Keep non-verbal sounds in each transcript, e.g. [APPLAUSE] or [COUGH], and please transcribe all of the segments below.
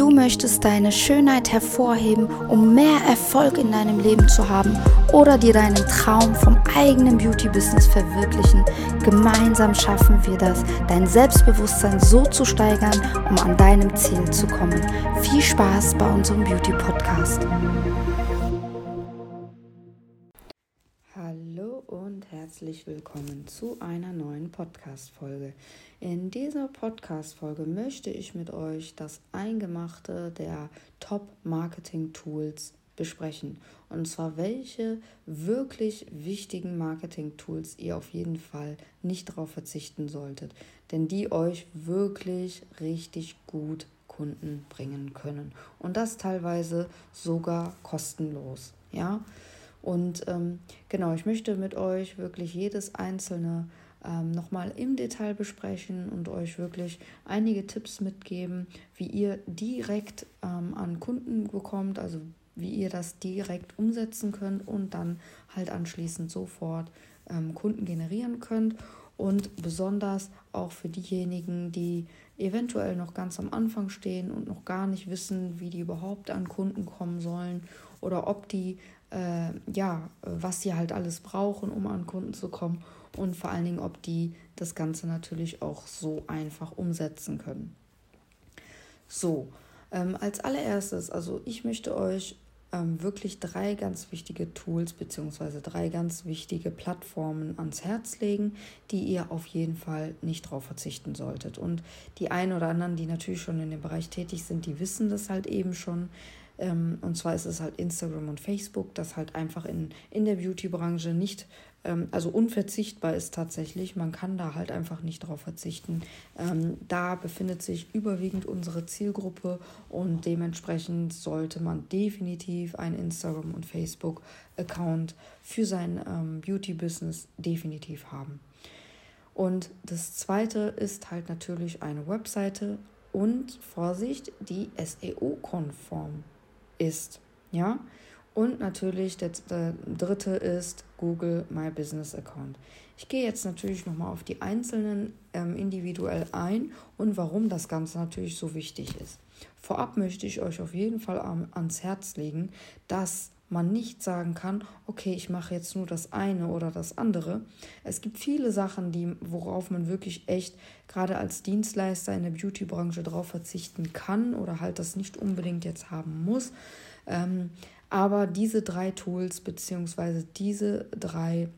Du möchtest deine Schönheit hervorheben, um mehr Erfolg in deinem Leben zu haben oder dir deinen Traum vom eigenen Beauty-Business verwirklichen. Gemeinsam schaffen wir das, dein Selbstbewusstsein so zu steigern, um an deinem Ziel zu kommen. Viel Spaß bei unserem Beauty-Podcast. Willkommen zu einer neuen Podcast-Folge. In dieser Podcast-Folge möchte ich mit euch das Eingemachte der Top-Marketing-Tools besprechen. Und zwar, welche wirklich wichtigen Marketing-Tools ihr auf jeden Fall nicht darauf verzichten solltet. Denn die euch wirklich richtig gut Kunden bringen können. Und das teilweise sogar kostenlos. Ja. Und ähm, genau, ich möchte mit euch wirklich jedes einzelne ähm, nochmal im Detail besprechen und euch wirklich einige Tipps mitgeben, wie ihr direkt ähm, an Kunden bekommt, also wie ihr das direkt umsetzen könnt und dann halt anschließend sofort ähm, Kunden generieren könnt. Und besonders auch für diejenigen, die eventuell noch ganz am Anfang stehen und noch gar nicht wissen, wie die überhaupt an Kunden kommen sollen oder ob die, äh, ja, was sie halt alles brauchen, um an Kunden zu kommen und vor allen Dingen, ob die das Ganze natürlich auch so einfach umsetzen können. So, ähm, als allererstes, also ich möchte euch ähm, wirklich drei ganz wichtige Tools bzw. drei ganz wichtige Plattformen ans Herz legen, die ihr auf jeden Fall nicht darauf verzichten solltet. Und die einen oder anderen, die natürlich schon in dem Bereich tätig sind, die wissen das halt eben schon. Ähm, und zwar ist es halt Instagram und Facebook, das halt einfach in, in der Beauty-Branche nicht ähm, also unverzichtbar ist tatsächlich. Man kann da halt einfach nicht drauf verzichten. Ähm, da befindet sich überwiegend unsere Zielgruppe und dementsprechend sollte man definitiv einen Instagram- und Facebook-Account für sein ähm, Beauty-Business definitiv haben. Und das zweite ist halt natürlich eine Webseite und Vorsicht, die SEO-konform ist. Ja, und natürlich der, der, dritte ist Google My Business Account. Ich gehe jetzt natürlich nochmal auf die einzelnen ähm, individuell ein und warum das Ganze natürlich so wichtig ist. Vorab möchte ich euch auf jeden Fall ans Herz legen, dass man nicht sagen kann, okay, ich mache jetzt nur das eine oder das andere. Es gibt viele Sachen, die, worauf man wirklich echt gerade als Dienstleister in der Beauty-Branche drauf verzichten kann oder halt das nicht unbedingt jetzt haben muss. Ähm, aber diese drei Tools bzw. diese drei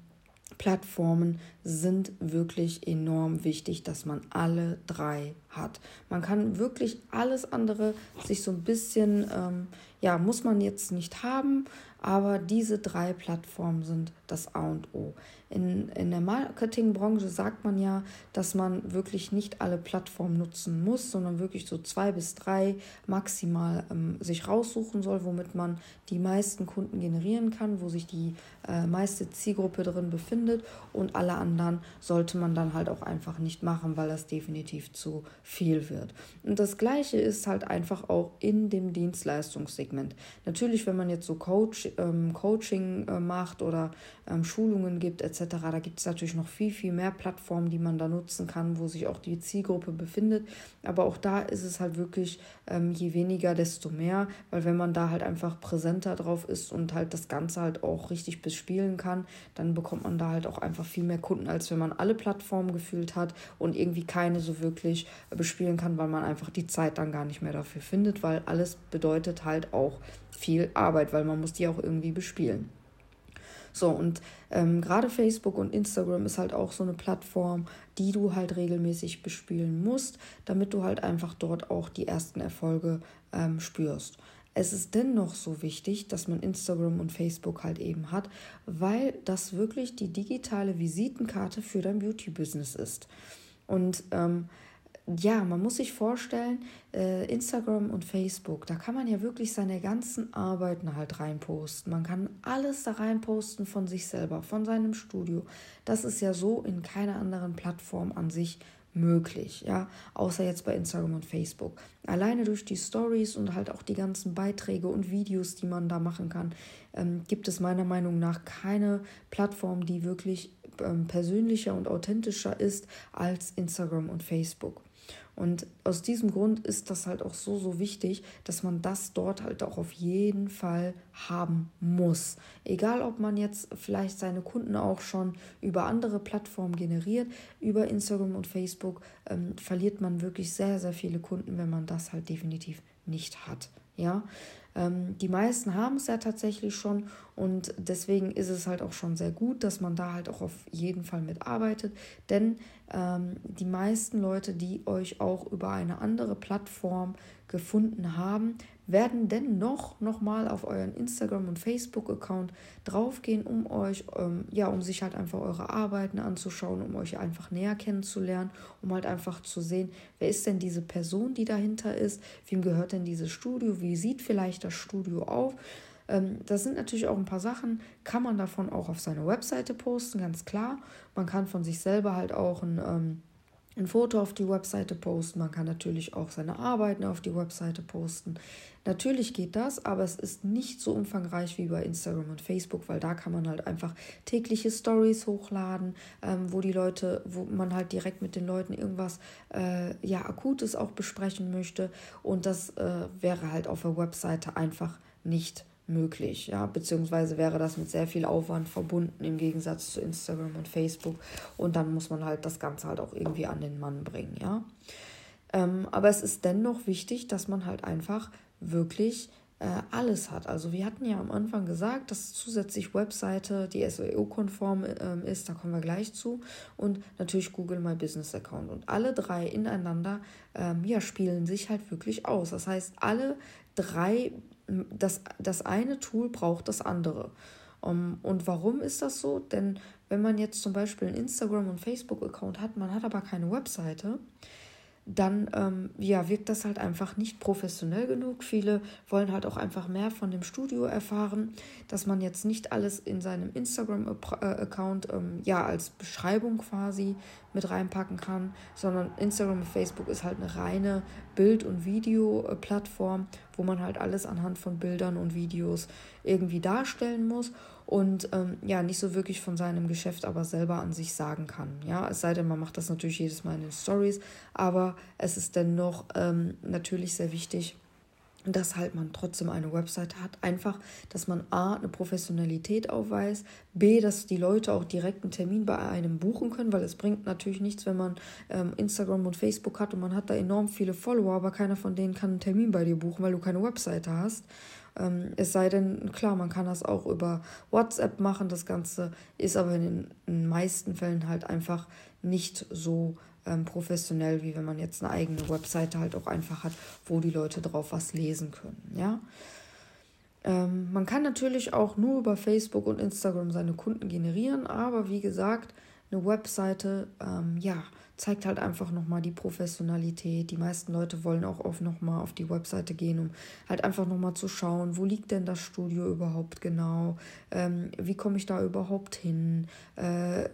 Plattformen sind wirklich enorm wichtig, dass man alle drei hat. Man kann wirklich alles andere sich so ein bisschen, ähm, ja, muss man jetzt nicht haben, aber diese drei Plattformen sind das A und O. In, in der Marketingbranche sagt man ja, dass man wirklich nicht alle Plattformen nutzen muss, sondern wirklich so zwei bis drei maximal ähm, sich raussuchen soll, womit man die meisten Kunden generieren kann, wo sich die äh, meiste Zielgruppe drin befindet und alle anderen sollte man dann halt auch einfach nicht machen, weil das definitiv zu viel wird. Und das gleiche ist halt einfach auch in dem Dienstleistungssegment. Natürlich, wenn man jetzt so Coach, ähm, Coaching äh, macht oder ähm, Schulungen gibt etc., da gibt es natürlich noch viel, viel mehr Plattformen, die man da nutzen kann, wo sich auch die Zielgruppe befindet. Aber auch da ist es halt wirklich ähm, je weniger, desto mehr, weil wenn man da halt einfach präsenter drauf ist und halt das Ganze halt auch richtig bespielen kann, dann bekommt man da halt auch einfach viel mehr Kunden, als wenn man alle Plattformen gefühlt hat und irgendwie keine so wirklich bespielen kann, weil man einfach die Zeit dann gar nicht mehr dafür findet, weil alles bedeutet halt auch viel Arbeit, weil man muss die auch irgendwie bespielen. So, und ähm, gerade Facebook und Instagram ist halt auch so eine Plattform, die du halt regelmäßig bespielen musst, damit du halt einfach dort auch die ersten Erfolge ähm, spürst. Es ist dennoch so wichtig, dass man Instagram und Facebook halt eben hat, weil das wirklich die digitale Visitenkarte für dein Beauty-Business ist. Und ähm, ja, man muss sich vorstellen, äh, Instagram und Facebook, da kann man ja wirklich seine ganzen Arbeiten halt reinposten. Man kann alles da reinposten von sich selber, von seinem Studio. Das ist ja so in keiner anderen Plattform an sich möglich, ja, außer jetzt bei Instagram und Facebook. Alleine durch die Stories und halt auch die ganzen Beiträge und Videos, die man da machen kann, ähm, gibt es meiner Meinung nach keine Plattform, die wirklich ähm, persönlicher und authentischer ist als Instagram und Facebook. Und aus diesem Grund ist das halt auch so, so wichtig, dass man das dort halt auch auf jeden Fall haben muss. Egal, ob man jetzt vielleicht seine Kunden auch schon über andere Plattformen generiert, über Instagram und Facebook, ähm, verliert man wirklich sehr, sehr viele Kunden, wenn man das halt definitiv nicht hat. Ja, ähm, die meisten haben es ja tatsächlich schon und deswegen ist es halt auch schon sehr gut, dass man da halt auch auf jeden Fall mitarbeitet, denn ähm, die meisten Leute, die euch auch über eine andere Plattform gefunden haben, werden dennoch nochmal auf euren Instagram- und Facebook-Account draufgehen, um euch, ähm, ja, um sich halt einfach eure Arbeiten anzuschauen, um euch einfach näher kennenzulernen, um halt einfach zu sehen, wer ist denn diese Person, die dahinter ist, wem gehört denn dieses Studio, wie sieht vielleicht das Studio auf. Ähm, das sind natürlich auch ein paar Sachen, kann man davon auch auf seine Webseite posten, ganz klar. Man kann von sich selber halt auch ein ähm, ein Foto auf die Webseite posten. Man kann natürlich auch seine Arbeiten auf die Webseite posten. Natürlich geht das, aber es ist nicht so umfangreich wie bei Instagram und Facebook, weil da kann man halt einfach tägliche Stories hochladen, ähm, wo die Leute, wo man halt direkt mit den Leuten irgendwas äh, ja akutes auch besprechen möchte. Und das äh, wäre halt auf der Webseite einfach nicht möglich, ja, beziehungsweise wäre das mit sehr viel Aufwand verbunden im Gegensatz zu Instagram und Facebook und dann muss man halt das Ganze halt auch irgendwie an den Mann bringen, ja. Ähm, aber es ist dennoch wichtig, dass man halt einfach wirklich äh, alles hat. Also wir hatten ja am Anfang gesagt, dass zusätzlich Webseite, die SEO-konform ähm, ist, da kommen wir gleich zu, und natürlich Google My Business Account. Und alle drei ineinander ähm, ja, spielen sich halt wirklich aus. Das heißt, alle drei das, das eine Tool braucht das andere. Um, und warum ist das so? Denn wenn man jetzt zum Beispiel einen Instagram- und Facebook-Account hat, man hat aber keine Webseite, dann ähm, ja, wirkt das halt einfach nicht professionell genug. Viele wollen halt auch einfach mehr von dem Studio erfahren, dass man jetzt nicht alles in seinem Instagram-Account ähm, ja als Beschreibung quasi mit reinpacken kann, sondern Instagram und Facebook ist halt eine reine Bild- und Video-Plattform, wo man halt alles anhand von Bildern und Videos irgendwie darstellen muss und ähm, ja, nicht so wirklich von seinem Geschäft aber selber an sich sagen kann. Ja, es sei denn, man macht das natürlich jedes Mal in den Stories, aber es ist dennoch ähm, natürlich sehr wichtig, dass halt man trotzdem eine Website hat. Einfach, dass man A, eine Professionalität aufweist, B, dass die Leute auch direkt einen Termin bei einem buchen können, weil es bringt natürlich nichts, wenn man ähm, Instagram und Facebook hat und man hat da enorm viele Follower, aber keiner von denen kann einen Termin bei dir buchen, weil du keine Webseite hast. Ähm, es sei denn, klar, man kann das auch über WhatsApp machen. Das Ganze ist aber in den meisten Fällen halt einfach nicht so ähm, professionell, wie wenn man jetzt eine eigene Webseite halt auch einfach hat, wo die Leute drauf was lesen können. Ja. Ähm, man kann natürlich auch nur über Facebook und Instagram seine Kunden generieren, aber wie gesagt, eine Webseite, ähm, ja, zeigt halt einfach nochmal die Professionalität. Die meisten Leute wollen auch oft nochmal auf die Webseite gehen, um halt einfach nochmal zu schauen, wo liegt denn das Studio überhaupt genau, ähm, wie komme ich da überhaupt hin, äh,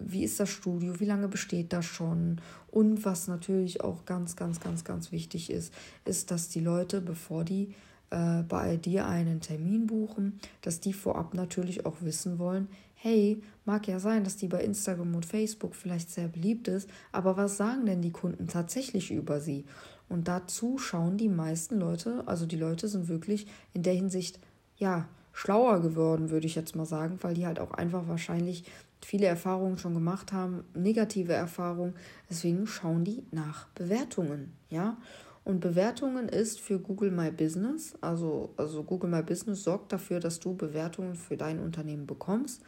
wie ist das Studio, wie lange besteht das schon? Und was natürlich auch ganz, ganz, ganz, ganz wichtig ist, ist, dass die Leute, bevor die äh, bei dir einen Termin buchen, dass die vorab natürlich auch wissen wollen, hey, mag ja sein, dass die bei Instagram und Facebook vielleicht sehr beliebt ist, aber was sagen denn die Kunden tatsächlich über sie? Und dazu schauen die meisten Leute, also die Leute sind wirklich in der Hinsicht, ja, schlauer geworden, würde ich jetzt mal sagen, weil die halt auch einfach wahrscheinlich viele Erfahrungen schon gemacht haben, negative Erfahrungen. Deswegen schauen die nach Bewertungen, ja. Und Bewertungen ist für Google My Business, also, also Google My Business sorgt dafür, dass du Bewertungen für dein Unternehmen bekommst.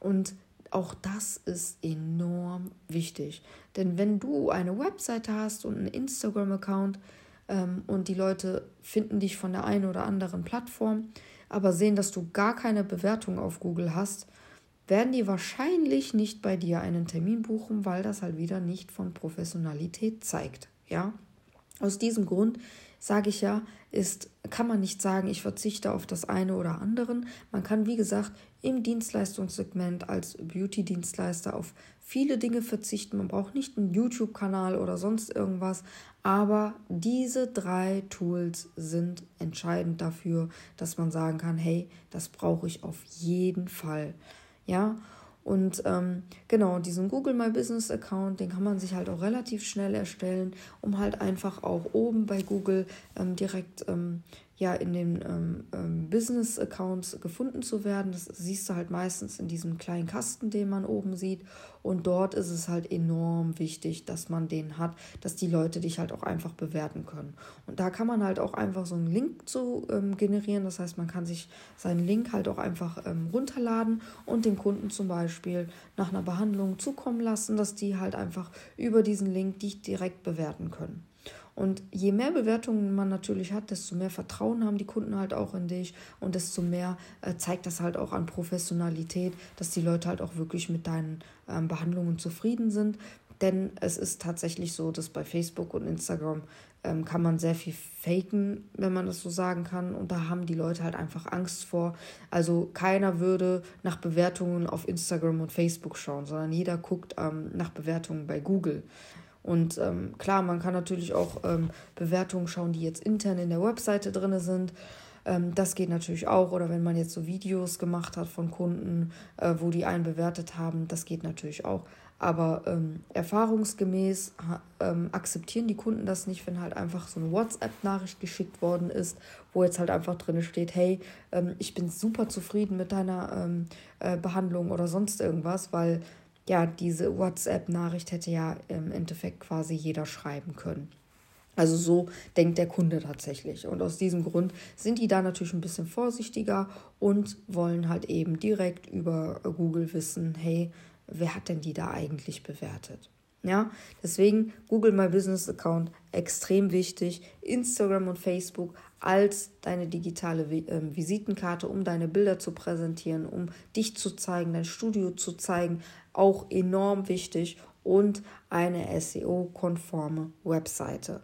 Und auch das ist enorm wichtig. Denn wenn du eine Webseite hast und einen Instagram-Account ähm, und die Leute finden dich von der einen oder anderen Plattform, aber sehen, dass du gar keine Bewertung auf Google hast, werden die wahrscheinlich nicht bei dir einen Termin buchen, weil das halt wieder nicht von Professionalität zeigt. Ja, aus diesem Grund sage ich ja, ist, kann man nicht sagen, ich verzichte auf das eine oder andere. Man kann, wie gesagt, im Dienstleistungssegment als Beauty-Dienstleister auf viele Dinge verzichten. Man braucht nicht einen YouTube-Kanal oder sonst irgendwas. Aber diese drei Tools sind entscheidend dafür, dass man sagen kann, hey, das brauche ich auf jeden Fall. Ja, Und ähm, genau, diesen Google My Business Account, den kann man sich halt auch relativ schnell erstellen, um halt einfach auch oben bei Google ähm, direkt ähm, ja in den ähm, ähm, Business-Accounts gefunden zu werden. Das siehst du halt meistens in diesem kleinen Kasten, den man oben sieht. Und dort ist es halt enorm wichtig, dass man den hat, dass die Leute dich halt auch einfach bewerten können. Und da kann man halt auch einfach so einen Link zu ähm, generieren. Das heißt, man kann sich seinen Link halt auch einfach ähm, runterladen und den Kunden zum Beispiel nach einer Behandlung zukommen lassen, dass die halt einfach über diesen Link dich direkt bewerten können. Und je mehr Bewertungen man natürlich hat, desto mehr Vertrauen haben die Kunden halt auch in dich und desto mehr äh, zeigt das halt auch an Professionalität, dass die Leute halt auch wirklich mit deinen ähm, Behandlungen zufrieden sind. Denn es ist tatsächlich so, dass bei Facebook und Instagram ähm, kann man sehr viel faken, wenn man das so sagen kann. Und da haben die Leute halt einfach Angst vor. Also keiner würde nach Bewertungen auf Instagram und Facebook schauen, sondern jeder guckt ähm, nach Bewertungen bei Google. Und ähm, klar, man kann natürlich auch ähm, Bewertungen schauen, die jetzt intern in der Webseite drin sind. Ähm, das geht natürlich auch. Oder wenn man jetzt so Videos gemacht hat von Kunden, äh, wo die einen bewertet haben, das geht natürlich auch. Aber ähm, erfahrungsgemäß ähm, akzeptieren die Kunden das nicht, wenn halt einfach so eine WhatsApp-Nachricht geschickt worden ist, wo jetzt halt einfach drin steht, hey, ähm, ich bin super zufrieden mit deiner äh, Behandlung oder sonst irgendwas, weil ja, diese WhatsApp-Nachricht hätte ja im Endeffekt quasi jeder schreiben können. Also so denkt der Kunde tatsächlich. Und aus diesem Grund sind die da natürlich ein bisschen vorsichtiger und wollen halt eben direkt über Google wissen, hey, wer hat denn die da eigentlich bewertet? Ja, deswegen Google My Business Account extrem wichtig. Instagram und Facebook als deine digitale ähm, Visitenkarte, um deine Bilder zu präsentieren, um dich zu zeigen, dein Studio zu zeigen, auch enorm wichtig und eine SEO-konforme Webseite.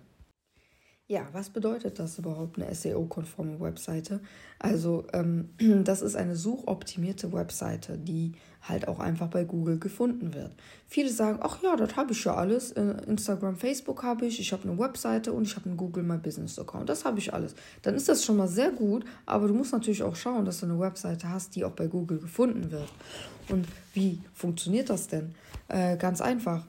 Ja, was bedeutet das überhaupt, eine SEO-konforme Webseite? Also, ähm, [CLEARS THROAT] das ist eine suchoptimierte Webseite, die halt auch einfach bei Google gefunden wird. Viele sagen, ach ja, das habe ich ja alles. Instagram, Facebook habe ich, ich habe eine Webseite und ich habe einen Google My Business Account. Das habe ich alles. Dann ist das schon mal sehr gut, aber du musst natürlich auch schauen, dass du eine Webseite hast, die auch bei Google gefunden wird. Und wie funktioniert das denn? Äh, ganz einfach.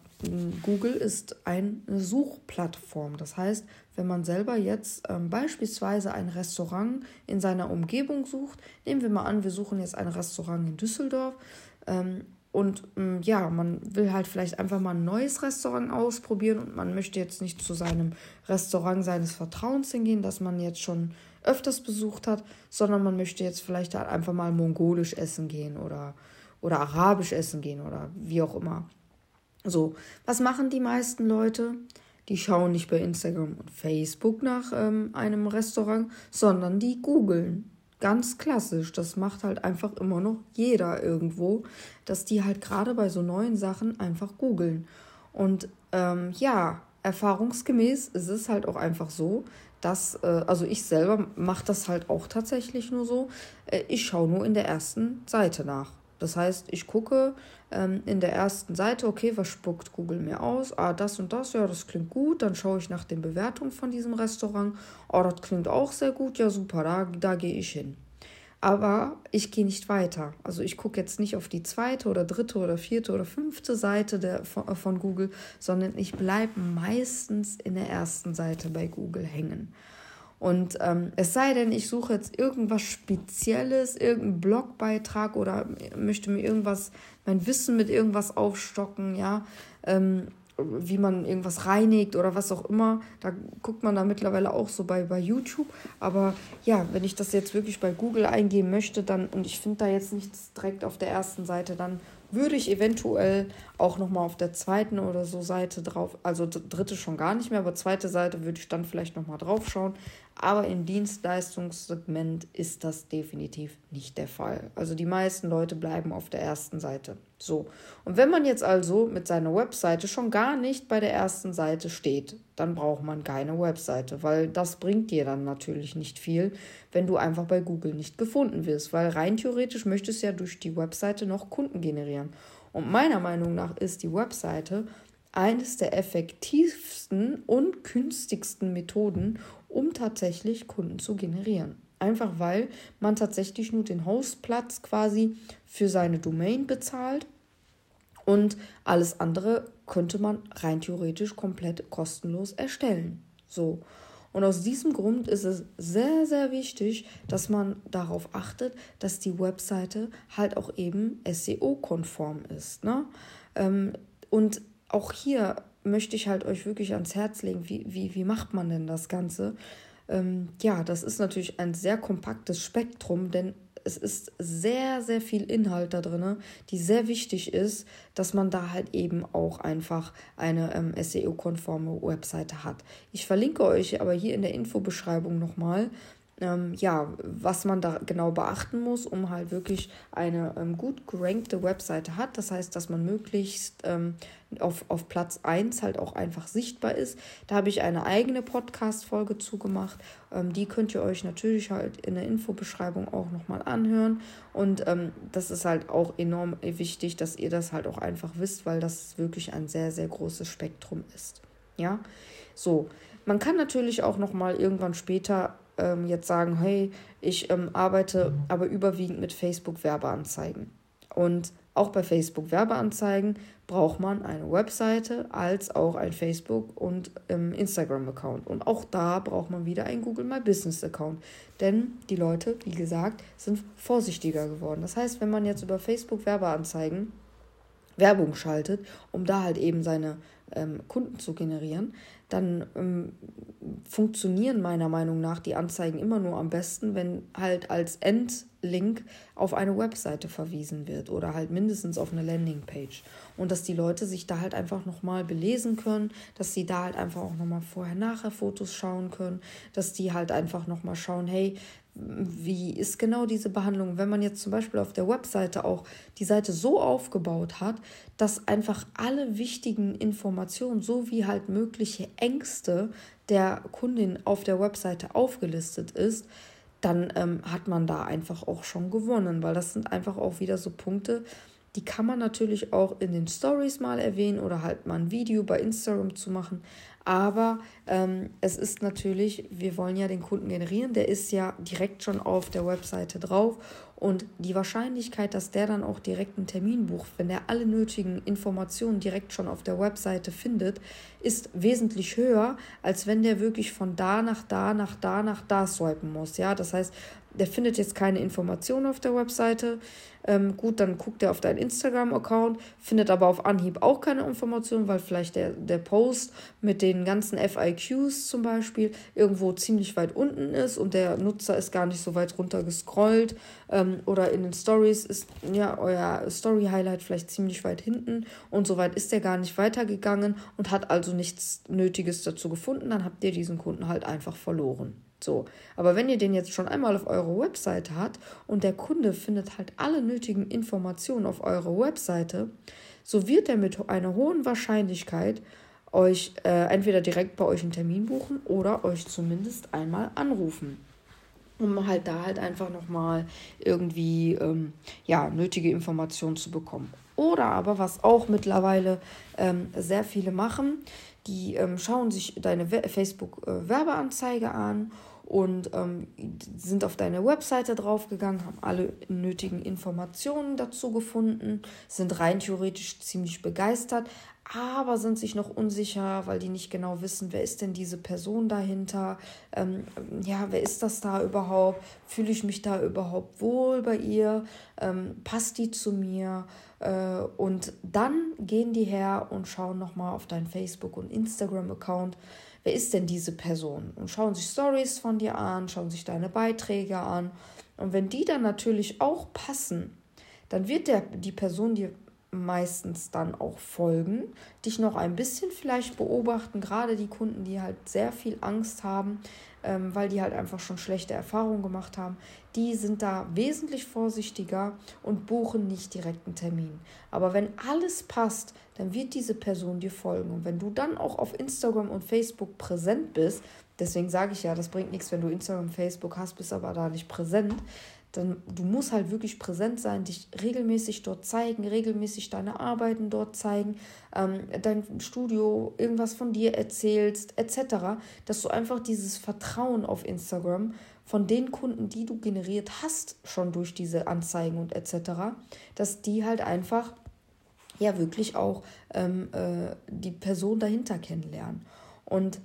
Google ist eine Suchplattform. Das heißt, wenn man selber jetzt ähm, beispielsweise ein Restaurant in seiner Umgebung sucht, nehmen wir mal an, wir suchen jetzt ein Restaurant in Düsseldorf ähm, und ähm, ja, man will halt vielleicht einfach mal ein neues Restaurant ausprobieren und man möchte jetzt nicht zu seinem Restaurant seines Vertrauens hingehen, das man jetzt schon öfters besucht hat, sondern man möchte jetzt vielleicht halt einfach mal mongolisch essen gehen oder oder arabisch essen gehen oder wie auch immer. So, was machen die meisten Leute? Die schauen nicht bei Instagram und Facebook nach ähm, einem Restaurant, sondern die googeln. Ganz klassisch. Das macht halt einfach immer noch jeder irgendwo, dass die halt gerade bei so neuen Sachen einfach googeln. Und ähm, ja, erfahrungsgemäß ist es halt auch einfach so, dass, äh, also ich selber mache das halt auch tatsächlich nur so, äh, ich schaue nur in der ersten Seite nach. Das heißt, ich gucke ähm, in der ersten Seite, okay, was spuckt Google mir aus? Ah, das und das, ja, das klingt gut. Dann schaue ich nach den Bewertungen von diesem Restaurant. Oh, das klingt auch sehr gut. Ja, super, da, da gehe ich hin. Aber ich gehe nicht weiter. Also ich gucke jetzt nicht auf die zweite oder dritte oder vierte oder fünfte Seite der, von, äh, von Google, sondern ich bleibe meistens in der ersten Seite bei Google hängen. Und ähm, es sei denn, ich suche jetzt irgendwas Spezielles, irgendeinen Blogbeitrag oder möchte mir irgendwas, mein Wissen mit irgendwas aufstocken, ja, ähm, wie man irgendwas reinigt oder was auch immer. Da guckt man da mittlerweile auch so bei, bei YouTube. Aber ja, wenn ich das jetzt wirklich bei Google eingeben möchte, dann und ich finde da jetzt nichts direkt auf der ersten Seite, dann würde ich eventuell auch nochmal auf der zweiten oder so Seite drauf, also dritte schon gar nicht mehr, aber zweite Seite würde ich dann vielleicht nochmal drauf schauen. Aber im Dienstleistungssegment ist das definitiv nicht der Fall. Also die meisten Leute bleiben auf der ersten Seite. So. Und wenn man jetzt also mit seiner Webseite schon gar nicht bei der ersten Seite steht, dann braucht man keine Webseite, weil das bringt dir dann natürlich nicht viel, wenn du einfach bei Google nicht gefunden wirst, weil rein theoretisch möchtest du ja durch die Webseite noch Kunden generieren. Und meiner Meinung nach ist die Webseite eines der effektivsten und günstigsten Methoden, um tatsächlich Kunden zu generieren. Einfach weil man tatsächlich nur den Hostplatz quasi für seine Domain bezahlt Und alles andere könnte man rein theoretisch komplett kostenlos erstellen. So. Und aus diesem Grund ist es sehr, sehr wichtig, dass man darauf achtet, dass die Webseite halt auch eben SEO-konform ist. Ne? Ähm, und auch hier möchte ich halt euch wirklich ans Herz legen, wie, wie, wie macht man denn das Ganze? Ähm, ja, das ist natürlich ein sehr kompaktes Spektrum, denn es ist sehr, sehr viel Inhalt da drin, die sehr wichtig ist, dass man da halt eben auch einfach eine ähm, SEO-konforme Webseite hat. Ich verlinke euch aber hier in der Infobeschreibung nochmal ähm, ja, was man da genau beachten muss, um halt wirklich eine ähm, gut gerankte Webseite hat. Das heißt, dass man möglichst ähm, auf, auf Platz 1 halt auch einfach sichtbar ist. Da habe ich eine eigene Podcast-Folge zugemacht. Ähm, die könnt ihr euch natürlich halt in der Infobeschreibung auch nochmal anhören. Und ähm, das ist halt auch enorm wichtig, dass ihr das halt auch einfach wisst, weil das wirklich ein sehr, sehr großes Spektrum ist. Ja, so. Man kann natürlich auch nochmal irgendwann später ähm, jetzt sagen, hey, ich ähm, arbeite aber überwiegend mit Facebook-Werbeanzeigen. Und auch bei Facebook-Werbeanzeigen braucht man eine Webseite als auch ein Facebook- und ähm, Instagram-Account. Und auch da braucht man wieder einen Google My Business-Account. Denn die Leute, wie gesagt, sind vorsichtiger geworden. Das heißt, wenn man jetzt über Facebook-Werbeanzeigen Werbung schaltet, um da halt eben seine ähm, Kunden zu generieren, dann ähm, funktionieren meiner Meinung nach die Anzeigen immer nur am besten, wenn halt als Endlink auf eine Webseite verwiesen wird oder halt mindestens auf eine Landingpage. Und dass die Leute sich da halt einfach nochmal belesen können, dass sie da halt einfach auch nochmal vorher-nachher Fotos schauen können, dass die halt einfach nochmal schauen, hey, wie ist genau diese Behandlung, wenn man jetzt zum Beispiel auf der Webseite auch die Seite so aufgebaut hat, dass einfach alle wichtigen Informationen sowie halt mögliche Ängste der Kundin auf der Webseite aufgelistet ist, dann ähm, hat man da einfach auch schon gewonnen, weil das sind einfach auch wieder so Punkte, die kann man natürlich auch in den Stories mal erwähnen oder halt mal ein Video bei Instagram zu machen. Aber ähm, es ist natürlich, wir wollen ja den Kunden generieren, der ist ja direkt schon auf der Webseite drauf. Und die Wahrscheinlichkeit, dass der dann auch direkt einen Termin bucht, wenn er alle nötigen Informationen direkt schon auf der Webseite findet, ist wesentlich höher, als wenn der wirklich von da nach da, nach da, nach da swipen muss. Ja, das heißt, der findet jetzt keine Informationen auf der Webseite. Ähm, gut, dann guckt er auf deinen Instagram-Account, findet aber auf Anhieb auch keine Informationen, weil vielleicht der, der Post mit den ganzen FIQs zum Beispiel irgendwo ziemlich weit unten ist und der Nutzer ist gar nicht so weit runter gescrollt. Ähm, oder in den Stories ist ja euer Story-Highlight vielleicht ziemlich weit hinten und so weit ist der gar nicht weitergegangen und hat also nichts Nötiges dazu gefunden. Dann habt ihr diesen Kunden halt einfach verloren. So, aber wenn ihr den jetzt schon einmal auf eurer Webseite habt und der Kunde findet halt alle nötigen Informationen auf eurer Webseite, so wird er mit einer hohen Wahrscheinlichkeit euch äh, entweder direkt bei euch einen Termin buchen oder euch zumindest einmal anrufen um halt da halt einfach nochmal irgendwie ähm, ja, nötige Informationen zu bekommen. Oder aber, was auch mittlerweile ähm, sehr viele machen, die ähm, schauen sich deine Facebook-Werbeanzeige äh, an und ähm, sind auf deine Webseite draufgegangen, haben alle nötigen Informationen dazu gefunden, sind rein theoretisch ziemlich begeistert, aber sind sich noch unsicher, weil die nicht genau wissen, wer ist denn diese Person dahinter, ähm, ja, wer ist das da überhaupt, fühle ich mich da überhaupt wohl bei ihr, ähm, passt die zu mir äh, und dann gehen die her und schauen nochmal auf deinen Facebook- und Instagram-Account, wer ist denn diese Person? Und schauen sich Stories von dir an, schauen sich deine Beiträge an. Und wenn die dann natürlich auch passen, dann wird der, die Person dir meistens dann auch folgen, dich noch ein bisschen vielleicht beobachten, gerade die Kunden, die halt sehr viel Angst haben, ähm, weil die halt einfach schon schlechte Erfahrungen gemacht haben, die sind da wesentlich vorsichtiger und buchen nicht direkt einen Termin. Aber wenn alles passt, dann wird diese Person dir folgen. Und wenn du dann auch auf Instagram und Facebook präsent bist, deswegen sage ich ja, das bringt nichts, wenn du Instagram, Facebook hast, bist aber da nicht präsent, dann du musst halt wirklich präsent sein, dich regelmäßig dort zeigen, regelmäßig deine Arbeiten dort zeigen, ähm, dein Studio, irgendwas von dir erzählst, etc., dass du einfach dieses Vertrauen auf Instagram von den Kunden, die du generiert hast, schon durch diese Anzeigen und etc., dass die halt einfach ja wirklich auch ähm, äh, die Person dahinter kennenlernen. Und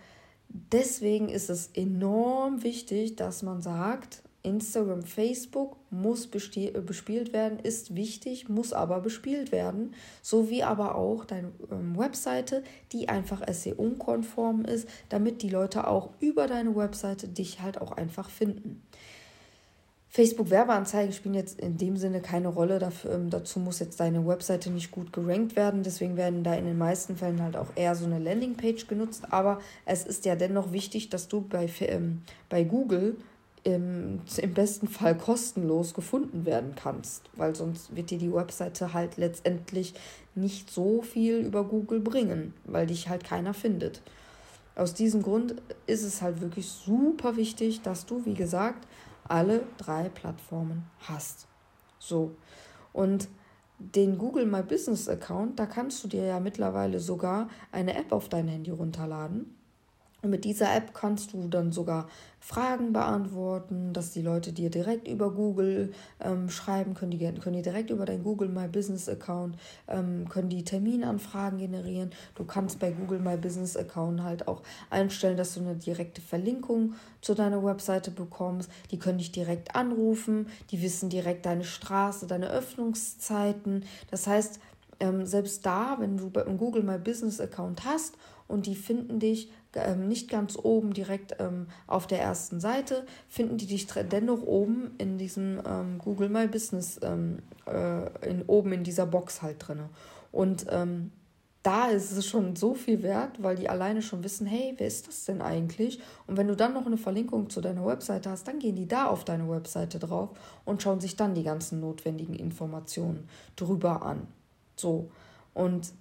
deswegen ist es enorm wichtig, dass man sagt, Instagram, Facebook muss bespielt werden, ist wichtig, muss aber bespielt werden, sowie aber auch deine ähm, Webseite, die einfach SEO-konform ist, damit die Leute auch über deine Webseite dich halt auch einfach finden. Facebook-Werbeanzeigen spielen jetzt in dem Sinne keine Rolle. Dafür, ähm, dazu muss jetzt deine Webseite nicht gut gerankt werden. Deswegen werden da in den meisten Fällen halt auch eher so eine Landingpage genutzt. Aber es ist ja dennoch wichtig, dass du bei, ähm, bei Google im, im besten Fall kostenlos gefunden werden kannst, weil sonst wird dir die Webseite halt letztendlich nicht so viel über Google bringen, weil dich halt keiner findet. Aus diesem Grund ist es halt wirklich super wichtig, dass du, wie gesagt, alle drei Plattformen hast. So. Und den Google My Business Account, da kannst du dir ja mittlerweile sogar eine App auf dein Handy runterladen und mit dieser App kannst du dann sogar Fragen beantworten, dass die Leute dir direkt über Google ähm, schreiben können. Die können die direkt über dein Google My Business Account, ähm, können die Terminanfragen generieren. Du kannst bei Google My Business Account halt auch einstellen, dass du eine direkte Verlinkung zu deiner Webseite bekommst. Die können dich direkt anrufen. Die wissen direkt deine Straße, deine Öffnungszeiten. Das heißt, ähm, selbst da, wenn du einen Google My Business Account hast und die finden dich ähm, nicht ganz oben direkt ähm, auf der ersten Seite, finden die dich dennoch oben in diesem ähm, Google My Business, ähm, äh, in, oben in dieser Box halt drin. Und ähm, da ist es schon so viel wert, weil die alleine schon wissen, hey, wer ist das denn eigentlich? Und wenn du dann noch eine Verlinkung zu deiner Webseite hast, dann gehen die da auf deine Webseite drauf und schauen sich dann die ganzen notwendigen Informationen drüber an. So. Und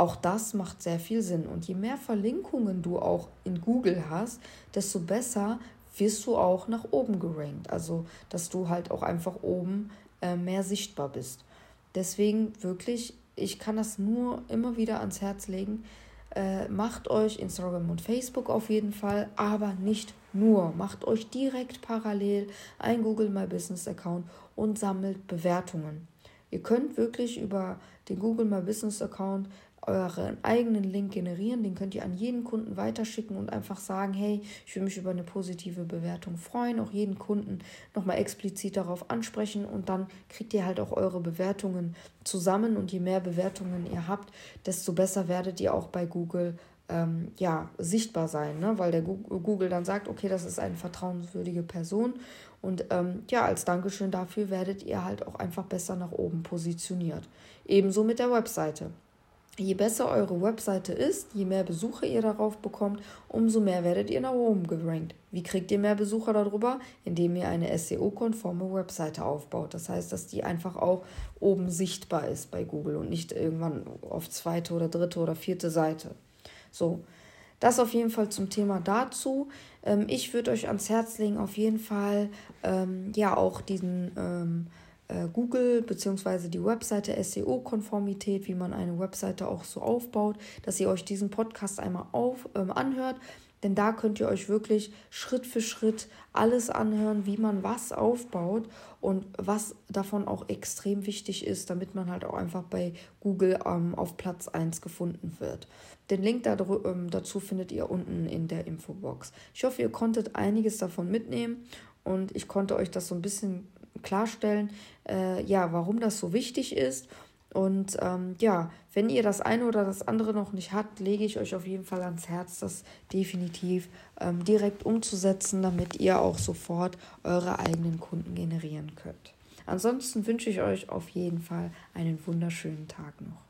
auch das macht sehr viel Sinn. Und je mehr Verlinkungen du auch in Google hast, desto besser wirst du auch nach oben gerankt. Also, dass du halt auch einfach oben äh, mehr sichtbar bist. Deswegen wirklich, ich kann das nur immer wieder ans Herz legen. Äh, macht euch Instagram und Facebook auf jeden Fall, aber nicht nur. Macht euch direkt parallel ein Google My Business Account und sammelt Bewertungen. Ihr könnt wirklich über den Google My Business Account euren eigenen Link generieren. Den könnt ihr an jeden Kunden weiterschicken und einfach sagen, hey, ich würde mich über eine positive Bewertung freuen. Auch jeden Kunden nochmal explizit darauf ansprechen und dann kriegt ihr halt auch eure Bewertungen zusammen. Und je mehr Bewertungen ihr habt, desto besser werdet ihr auch bei Google ähm, ja, sichtbar sein, ne? weil der Google dann sagt, okay, das ist eine vertrauenswürdige Person. Und ähm, ja, als Dankeschön dafür werdet ihr halt auch einfach besser nach oben positioniert. Ebenso mit der Webseite. Je besser eure Webseite ist, je mehr Besucher ihr darauf bekommt, umso mehr werdet ihr nach oben gerankt. Wie kriegt ihr mehr Besucher darüber? Indem ihr eine SEO-konforme Webseite aufbaut. Das heißt, dass die einfach auch oben sichtbar ist bei Google und nicht irgendwann auf zweite oder dritte oder vierte Seite. So, das auf jeden Fall zum Thema dazu. Ähm, ich würde euch ans Herz legen, auf jeden Fall ähm, ja auch diesen ähm, äh, Google bzw. die Webseite SEO-Konformität, wie man eine Webseite auch so aufbaut, dass ihr euch diesen Podcast einmal auf, ähm, anhört. Denn da könnt ihr euch wirklich Schritt für Schritt alles anhören, wie man was aufbaut und was davon auch extrem wichtig ist, damit man halt auch einfach bei Google ähm, auf Platz 1 gefunden wird. Den Link ähm, dazu findet ihr unten in der Infobox. Ich hoffe, ihr konntet einiges davon mitnehmen und ich konnte euch das so ein bisschen klarstellen, äh, ja, warum das so wichtig ist. Und ähm, ja, wenn ihr das eine oder das andere noch nicht habt, lege ich euch auf jeden Fall ans Herz, das definitiv ähm, direkt umzusetzen, damit ihr auch sofort eure eigenen Kunden generieren könnt. Ansonsten wünsche ich euch auf jeden Fall einen wunderschönen Tag noch.